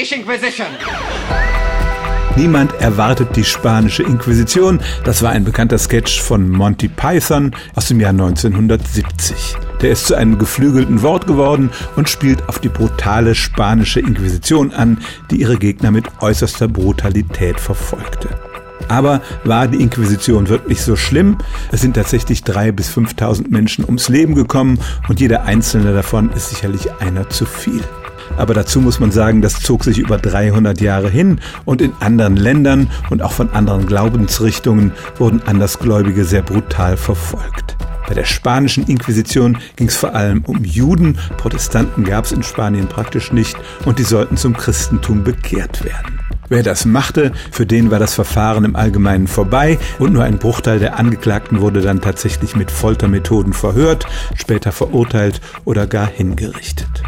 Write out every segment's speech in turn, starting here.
Spanish Inquisition. Niemand erwartet die spanische Inquisition. Das war ein bekannter Sketch von Monty Python aus dem Jahr 1970. Der ist zu einem geflügelten Wort geworden und spielt auf die brutale spanische Inquisition an, die ihre Gegner mit äußerster Brutalität verfolgte. Aber war die Inquisition wirklich so schlimm? Es sind tatsächlich drei bis 5.000 Menschen ums Leben gekommen und jeder einzelne davon ist sicherlich einer zu viel. Aber dazu muss man sagen, das zog sich über 300 Jahre hin und in anderen Ländern und auch von anderen Glaubensrichtungen wurden Andersgläubige sehr brutal verfolgt. Bei der spanischen Inquisition ging es vor allem um Juden, Protestanten gab es in Spanien praktisch nicht und die sollten zum Christentum bekehrt werden. Wer das machte, für den war das Verfahren im Allgemeinen vorbei und nur ein Bruchteil der Angeklagten wurde dann tatsächlich mit Foltermethoden verhört, später verurteilt oder gar hingerichtet.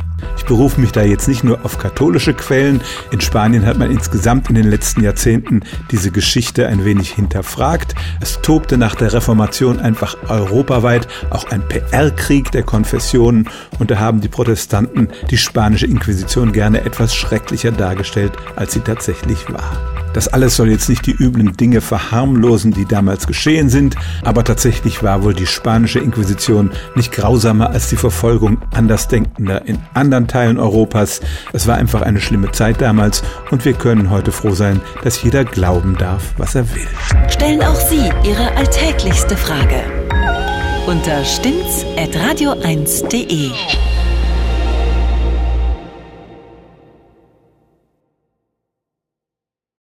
Ich berufe mich da jetzt nicht nur auf katholische Quellen. In Spanien hat man insgesamt in den letzten Jahrzehnten diese Geschichte ein wenig hinterfragt. Es tobte nach der Reformation einfach europaweit auch ein PR-Krieg der Konfessionen und da haben die Protestanten die spanische Inquisition gerne etwas schrecklicher dargestellt, als sie tatsächlich war. Das alles soll jetzt nicht die üblen Dinge verharmlosen, die damals geschehen sind, aber tatsächlich war wohl die spanische Inquisition nicht grausamer als die Verfolgung Andersdenkender in anderen Teilen Europas. Es war einfach eine schlimme Zeit damals und wir können heute froh sein, dass jeder glauben darf, was er will. Stellen auch Sie Ihre alltäglichste Frage unter stimmtz.radio1.de.